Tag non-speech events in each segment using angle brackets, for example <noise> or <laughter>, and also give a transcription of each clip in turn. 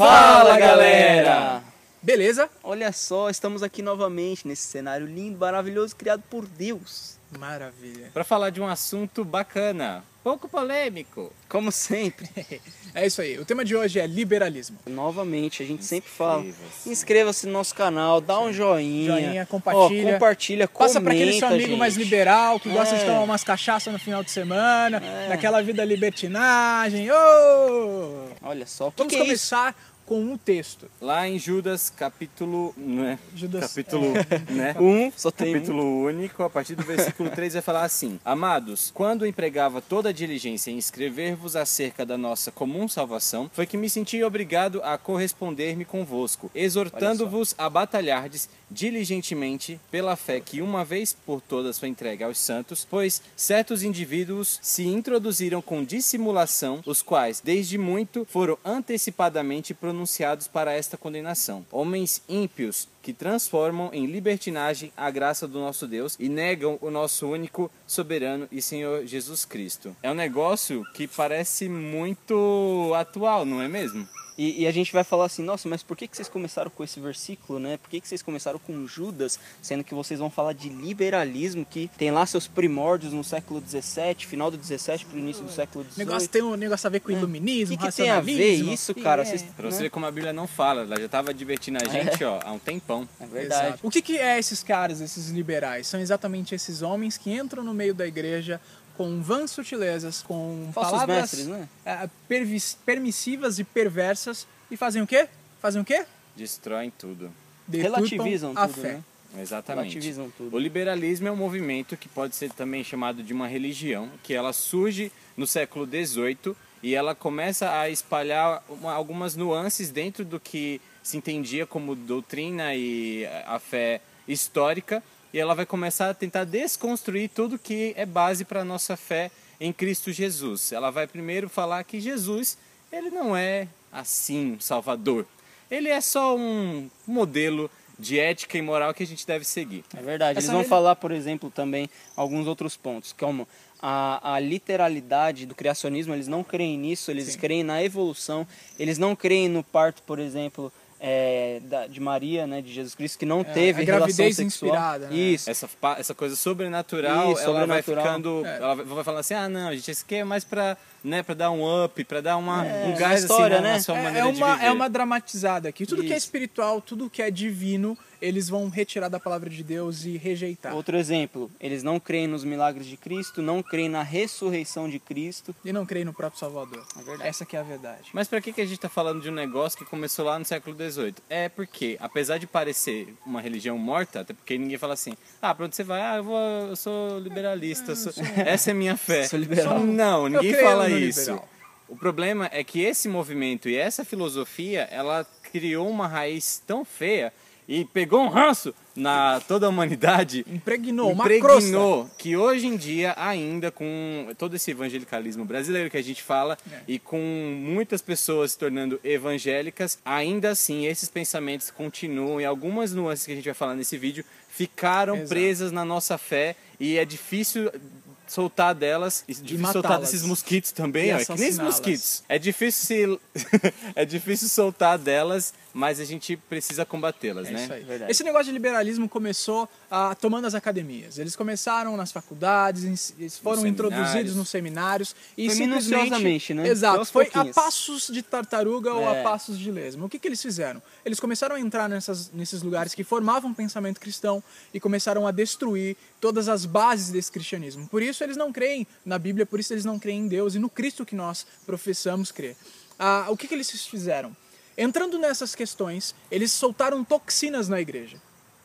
Fala galera! Beleza? Olha só, estamos aqui novamente nesse cenário lindo, maravilhoso, criado por Deus. Maravilha. Para falar de um assunto bacana, pouco polêmico. Como sempre. <laughs> É isso aí. O tema de hoje é liberalismo. Novamente, a gente sempre fala. Inscreva-se. No nosso canal, dá um joinha. Joinha, compartilha. Ó, compartilha, Passa pra aquele seu comenta, amigo mais gente. liberal que gosta de É. tomar umas cachaças no final de semana, É. daquela vida libertinagem. Ô! Olha só, que, Vamos que é isso? começar com um texto. Lá em Judas, capítulo. Né? Judas, Capítulo. <laughs> Né? Um, só tem um. Capítulo único, a partir do versículo 3 vai falar assim: Amados, quando empregava toda a diligência em escrever-vos acerca da nossa comum salvação, foi que me senti obrigado a corresponder-me convosco, exortando-vos a batalhardes diligentemente pela fé que uma vez por todas foi entregue aos santos, pois certos indivíduos se introduziram com dissimulação, os quais, desde muito, foram antecipadamente pronunciados para esta condenação. Homens ímpios que transformam em libertinagem a graça do nosso Deus e negam o nosso único soberano e Senhor Jesus Cristo. É um negócio que parece muito atual, não é mesmo? E, e a gente vai falar assim, nossa, mas por que, que vocês começaram com esse versículo, né? Por que, que vocês começaram com Judas, sendo que vocês vão falar de liberalismo, que tem lá seus primórdios no século XVII, final do XVII para o início do século XVIII. negócio tem um negócio a ver com É. iluminismo, O que, que tem a ver isso, cara? É. Vocês- Pra você né? ver como a Bíblia não fala, ela já estava advertindo a gente ó, há um tempão. É verdade. Exato. O que, que é esses caras, esses liberais? São exatamente esses homens que entram no meio da igreja com vãs sutilezas, com Falsos palavras mestres, né? pervis- permissivas e perversas e fazem o quê? Fazem o quê? Destroem tudo. Deturpam Relativizam a tudo, fé. né? Exatamente. O liberalismo é um movimento que pode ser também chamado de uma religião, que ela surge no século XVIII e ela começa a espalhar uma- algumas nuances dentro do que se entendia como doutrina e a fé histórica, e ela vai começar a tentar desconstruir tudo que é base para a nossa fé em Cristo Jesus. Ela vai primeiro falar que Jesus, ele não é assim, um salvador. Ele é só um modelo de ética e moral que a gente deve seguir. É verdade. Eles Essa vão reli- falar, por exemplo, também alguns outros pontos, como a, a literalidade do criacionismo, eles não creem nisso, eles Sim. creem na evolução, eles não creem no parto, por exemplo, é, da- de Maria, né, de Jesus Cristo, que não teve a relação gravidez sexual. inspirada, né? Isso. Essa, essa coisa sobrenatural, Isso, ela vai sobrenatural. ficando. É. Ela vai- vai falar assim: ah, não, gente, isso aqui é mais pra, né, pra dar um up, pra dar uma, É, um uma gás história, assim, né? na sua É, maneira é uma, de viver. é uma dramatizada aqui. Tudo que é Isso. espiritual, tudo que é divino, eles vão retirar da palavra de Deus e rejeitar. Outro exemplo, eles não creem nos milagres de Cristo, não creem na ressurreição de Cristo. E não creem no próprio Salvador. É verdade. Essa que é a verdade. Mas pra que, que a gente tá falando de um negócio que começou lá no século XVIII? É porque, apesar de parecer uma religião morta, até porque ninguém fala assim, ah, pra onde você vai? Ah, eu, vou, eu sou liberalista, eu sou- essa é minha fé. Sou liberal. Não, ninguém fala isso. liberal. O problema é que esse movimento e essa filosofia, ela criou uma raiz tão feia e pegou um ranço na toda a humanidade Impregnou, uma impregnou que hoje em dia ainda com todo esse evangelicalismo brasileiro que a gente fala É. e com muitas pessoas se tornando evangélicas, ainda assim esses pensamentos continuam e algumas nuances que a gente vai falar nesse vídeo ficaram Exato. presas na nossa fé e é difícil soltar delas e difícil soltar desses mosquitos também, E ó, é que nem esses mosquitos. É difícil se <laughs> é difícil soltar delas, mas a gente precisa combatê-las, É né? isso aí. Verdade. Esse negócio de liberalismo começou ah, tomando as academias. Eles começaram nas faculdades, eles foram Nos introduzidos nos seminários e Foi simplesmente minuciosamente, né? Foi Exato, foi a passos de tartaruga ou a É. passos de lesma. O que, que eles fizeram? Eles começaram a entrar nessas, nesses lugares que formavam um pensamento cristão e começaram a destruir todas as bases desse cristianismo. Por isso eles não creem na Bíblia, por isso eles não creem em Deus e no Cristo que nós professamos crer. Ah, o que, que eles fizeram? Entrando nessas questões, eles soltaram toxinas na igreja.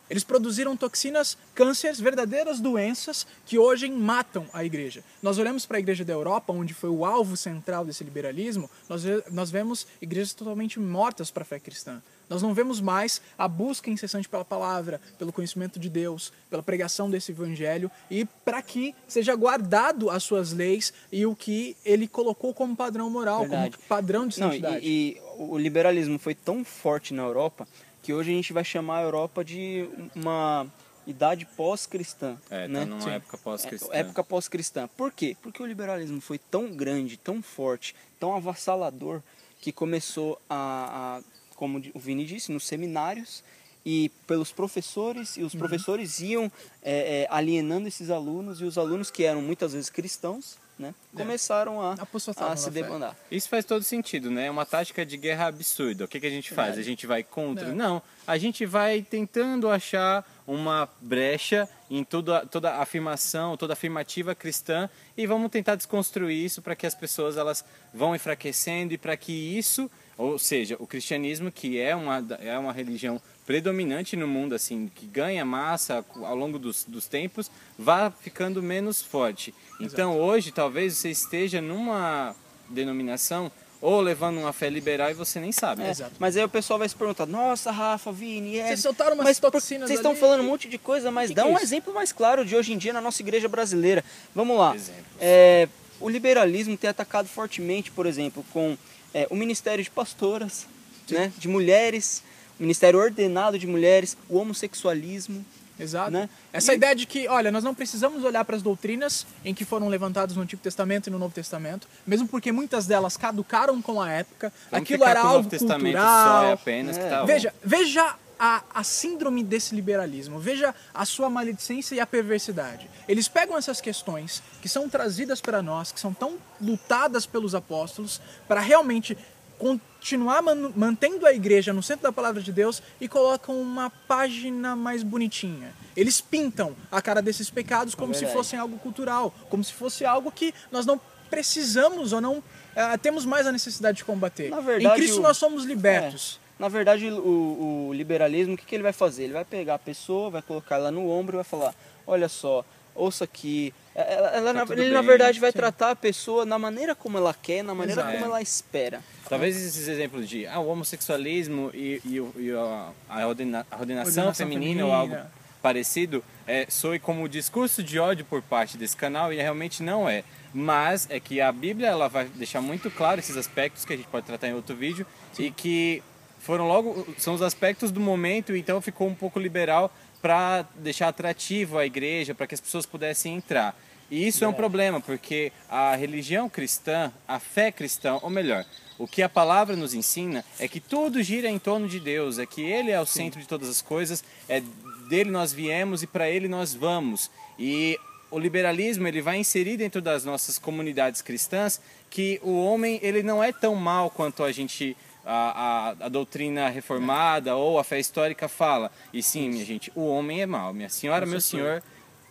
Eles produziram toxinas, cânceres, verdadeiras doenças que hoje matam a igreja. Nós olhamos para a igreja da Europa, onde foi o alvo central desse liberalismo, nós, nós vemos igrejas totalmente mortas para a fé cristã. Nós não vemos mais a busca incessante pela palavra, pelo conhecimento de Deus, pela pregação desse evangelho e para que seja guardado as suas leis e o que ele colocou como padrão moral, Verdade. como padrão de Não, santidade. e, e o liberalismo foi tão forte na Europa que hoje a gente vai chamar a Europa de uma idade pós-cristã. É, né? tá numa Sim. época pós-cristã. É, época pós-cristã. Por quê? Porque o liberalismo foi tão grande, tão forte, tão avassalador, que começou a, a como o Vini disse, nos seminários e pelos professores, e os professores iam é, é, alienando esses alunos, e os alunos que eram muitas vezes cristãos, né, começaram a, a se na fé. debandar. Isso faz todo sentido, né? É uma tática de guerra absurda. O que, que a gente faz? A gente vai contra? É. Não. A gente vai tentando achar uma brecha em toda, toda a afirmação, toda a afirmativa cristã e vamos tentar desconstruir isso para que as pessoas elas vão enfraquecendo e para que isso, ou seja, o cristianismo que é uma, é uma religião predominante no mundo, assim, que ganha massa ao longo dos, dos tempos, vá ficando menos forte. Então hoje talvez você esteja numa denominação ou levando uma fé liberal e você nem sabe. É, Exato. Mas aí o pessoal vai se perguntar, nossa, Rafa, Vini, é... Vocês soltaram umas mas toxinas Vocês estão falando um monte de coisa, mas Que dá que é um isso? exemplo mais claro de hoje em dia na nossa igreja brasileira. Vamos lá. Exemplos. É, o liberalismo tem atacado fortemente, por exemplo, com é, o ministério de pastoras, né, de mulheres, o ministério ordenado de mulheres, o homossexualismo. Exato. Né? Essa E- ideia de que, olha, nós não precisamos olhar para as doutrinas em que foram levantadas no Antigo Testamento e no Novo Testamento, mesmo porque muitas delas caducaram com a época. Vamos Aquilo era algo cultural. só e apenas que É. tá bom. Veja, veja a, a síndrome desse liberalismo, veja a sua maledicência e a perversidade. Eles pegam essas questões que são trazidas para nós, que são tão lutadas pelos apóstolos, para realmente continuar man- mantendo a igreja no centro da palavra de Deus e colocam uma página mais bonitinha. Eles pintam a cara desses pecados como se verdade. fossem algo cultural, como se fosse algo que nós não precisamos ou não eh, temos mais a necessidade de combater. Na verdade, em Cristo o- nós somos libertos. É. Na verdade, o, o liberalismo, o que, que ele vai fazer? Ele vai pegar a pessoa, vai colocar ela no ombro e vai falar: olha só, ouça aqui. Ela, ela- Tá na- ele, na bem, verdade, vai sim. tratar a pessoa na maneira como ela quer, na maneira Exato. como ela espera. Talvez esses exemplos de ah, o homossexualismo e, e, e a, a ordena- a ordenação, Ordenação feminina, ou feminina. algo parecido é, soe como discurso de ódio por parte desse canal e realmente não é. Mas é que a Bíblia ela vai deixar muito claro esses aspectos que a gente pode tratar em outro vídeo e que foram logo são os aspectos do momento então ficou um pouco liberal para deixar atrativo a igreja para que as pessoas pudessem entrar. E isso é um problema, porque a religião cristã, a fé cristã, ou melhor, o que a palavra nos ensina é que tudo gira em torno de Deus, é que Ele é o centro de todas as coisas, é dele nós viemos e para Ele nós vamos. E o liberalismo ele vai inserir dentro das nossas comunidades cristãs que o homem ele não é tão mal quanto a gente a, a, a doutrina reformada ou a fé histórica fala. E sim, minha gente, o homem é mal. Minha senhora, meu senhor,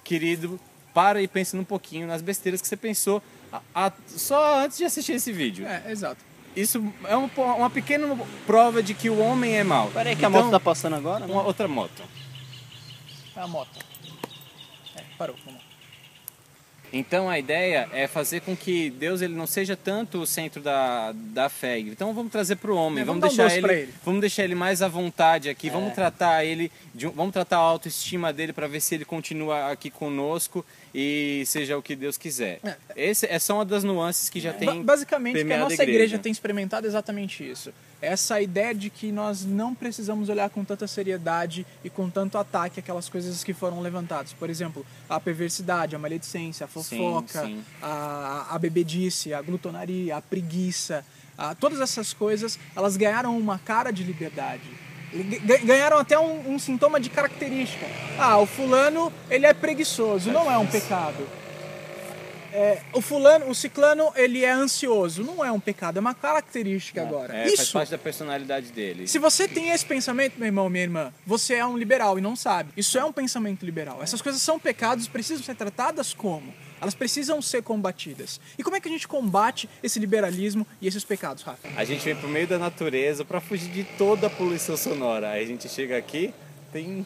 querido, para e pense um pouquinho nas besteiras que você pensou a- a- só antes de assistir esse vídeo. É, exato. Isso é uma, uma pequena prova de que o homem é mau. Peraí que a Então, moto tá passando agora, né? uma outra moto. É a moto. É, parou. Vamos lá. Então a ideia é fazer com que Deus ele não seja tanto o centro da, da fé. Então vamos trazer para o homem, É, vamos, vamos um deixar doce ele, ele. vamos deixar ele mais à vontade aqui, É. vamos tratar ele, de um- vamos tratar a autoestima dele para ver se ele continua aqui conosco e seja o que Deus quiser. É. Esse é só uma das nuances que já Ba- tem. Basicamente, que a nossa igreja. tem experimentado é exatamente isso. Essa ideia de que nós não precisamos olhar com tanta seriedade e com tanto ataque aquelas coisas que foram levantadas. Por exemplo, a perversidade, a maledicência, a fofoca, sim. A, a bebedice, a glutonaria, a preguiça. a- todas essas coisas, elas ganharam uma cara de liberdade. Ga- ga- Ganharam até um, um sintoma de característica. Ah, o fulano, ele é preguiçoso, não é um pecado. É, o fulano, o ciclano, ele é ansioso. Não é um pecado, é uma característica agora. É, faz Isso. parte da personalidade dele. Se você tem esse pensamento, meu irmão, minha irmã, você é um liberal e não sabe. Isso é um pensamento liberal. Essas coisas são pecados, precisam ser tratadas como? Elas precisam ser combatidas. E como é que a gente combate esse liberalismo e esses pecados, Rafa? A gente vem pro meio da natureza para fugir de toda a poluição sonora. Aí a gente chega aqui, tem,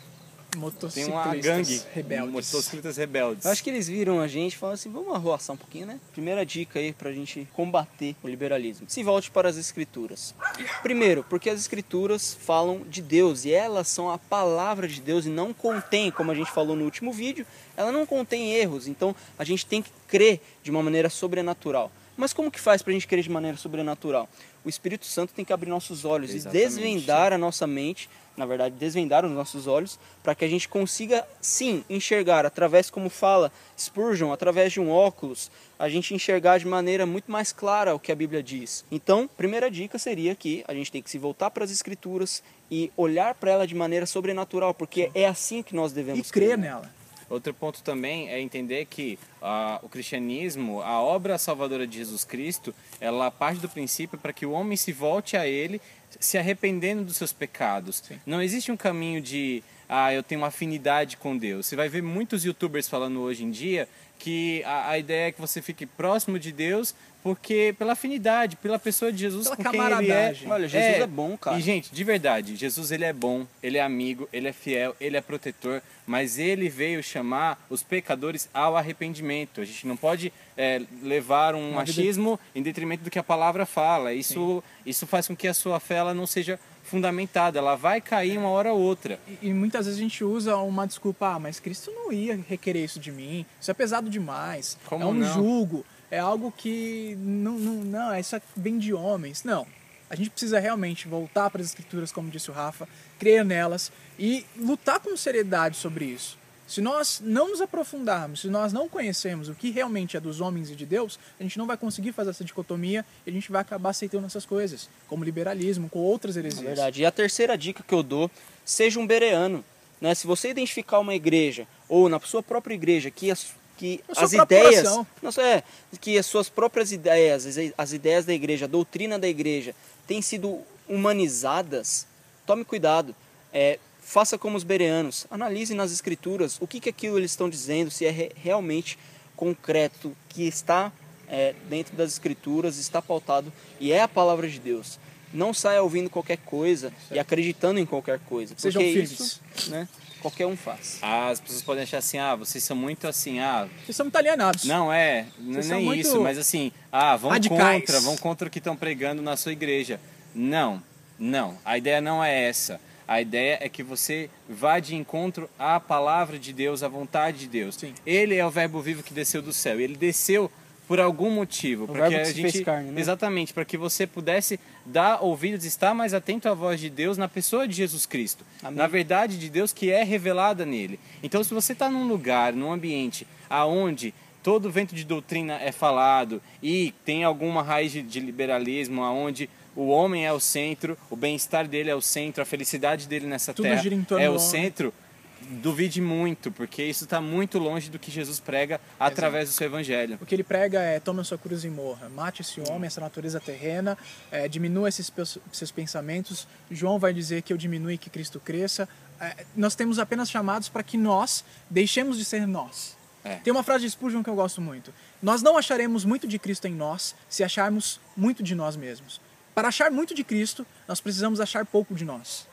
tem uma gangue, rebeldes. motociclistas rebeldes. Eu acho que eles viram a gente e falaram assim, vamos arroaçar um pouquinho, né? Primeira dica aí pra gente combater o liberalismo. Se volte para as escrituras. Primeiro, porque as escrituras falam de Deus e elas são a palavra de Deus e não contém, como a gente falou no último vídeo, ela não contém erros. Então a gente tem que crer de uma maneira sobrenatural. Mas como que faz para a gente crer de maneira sobrenatural? O Espírito Santo tem que abrir nossos olhos Exatamente. e desvendar a nossa mente, na verdade, desvendar os nossos olhos, para que a gente consiga, sim, enxergar através, como fala Spurgeon, através de um óculos, a gente enxergar de maneira muito mais clara o que a Bíblia diz. Então, primeira dica seria que a gente tem que se voltar para as Escrituras e olhar para ela de maneira sobrenatural, porque é assim que nós E devemos crer nela. Outro ponto também é entender que ah, o cristianismo, a obra salvadora de Jesus Cristo, ela parte do princípio para que o homem se volte a Ele, se arrependendo dos seus pecados. Sim. Não existe um caminho de, ah, eu tenho uma afinidade com Deus. Você vai ver muitos youtubers falando hoje em dia que a, a ideia é que você fique próximo de Deus porque pela afinidade, pela pessoa de Jesus Pela com quem ele é. camaradagem. Olha, Jesus é bom, cara. E gente, de verdade, Jesus ele é bom, ele é amigo, ele é fiel, ele é protetor, mas ele veio chamar os pecadores ao arrependimento. A gente não pode é, levar um Uma vida- machismo em detrimento do que a palavra fala. Isso, isso faz com que a sua fé ela não seja fundamentada, ela vai cair uma hora ou outra. E, e muitas vezes a gente usa uma desculpa, ah, mas Cristo não ia requerer isso de mim, isso é pesado demais, Como é um não? jugo, é algo que não, não, não, isso é- vem de homens. Não, a gente precisa realmente voltar para as escrituras, como disse o Rafa, crer nelas e lutar com seriedade sobre isso. Se nós não nos aprofundarmos, se nós não conhecermos o que realmente é dos homens e de Deus, a gente não vai conseguir fazer essa dicotomia e a gente vai acabar aceitando essas coisas, como liberalismo, com outras heresias. É verdade. E a terceira dica que eu dou, seja um bereano. Né? Se você identificar uma igreja, ou na sua própria igreja, que as, que as ideias. oração. Não, é, que as suas próprias ideias, as, as ideias da igreja, a doutrina da igreja, têm sido humanizadas, tome cuidado. É, faça como os bereanos. Analise nas escrituras o que, que aquilo eles estão dizendo, se é re- realmente concreto, que está é, dentro das escrituras, está pautado e é a palavra de Deus. Não saia ouvindo qualquer coisa e acreditando em qualquer coisa. Sejam porque firmes. isso, né, qualquer um faz. As pessoas podem achar assim, ah, vocês são muito assim, ah, Vocês são muito alienados. Não, é, Vocês nem muito isso, mas assim, ah, vão radicais. contra, vão contra o que estão pregando na sua igreja. Não, não, a ideia não é essa. A ideia é que você vá de encontro à palavra de Deus, à vontade de Deus. Sim. Ele é o verbo vivo que desceu do céu. Ele desceu por algum motivo, para que a gente carne, né? exatamente, para que você pudesse dar ouvidos, estar mais atento à voz de Deus na pessoa de Jesus Cristo, Amém. na verdade de Deus que é revelada nele. Então, se você está num lugar, num ambiente aonde todo vento de doutrina é falado e tem alguma raiz de, de liberalismo, aonde o homem é o centro, o bem-estar dele é o centro, a felicidade dele nessa Tudo terra é o centro. Duvide muito, porque isso está muito longe do que Jesus prega através do seu evangelho. O que ele prega é tome a sua cruz e morra, mate esse homem, essa natureza terrena, é, diminua esses seus pensamentos. João vai dizer que eu diminua e que Cristo cresça. É, nós temos apenas chamados para que nós deixemos de ser nós. É. Tem uma frase de Spurgeon que eu gosto muito. Nós não acharemos muito de Cristo em nós se acharmos muito de nós mesmos. Para achar muito de Cristo, nós precisamos achar pouco de nós.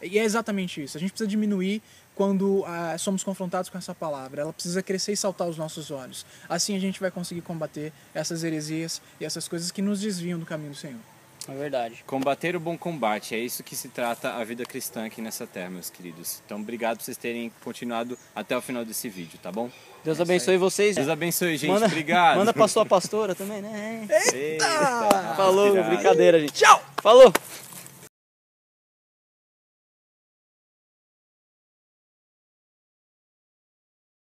E é exatamente isso. A gente precisa diminuir quando ah, somos confrontados com essa palavra. Ela precisa crescer e saltar aos nossos olhos. Assim a gente vai conseguir combater essas heresias e essas coisas que nos desviam do caminho do Senhor. É verdade. Combater o bom combate, é isso que se trata a vida cristã aqui nessa terra, meus queridos. Então, obrigado por vocês terem continuado até o final desse vídeo, tá bom? Deus abençoe vocês. Deus abençoe, gente. manda, obrigado. Manda pra sua pastora também, né? <laughs> Eita, Falou, inspirado. brincadeira, gente. Tchau! Falou!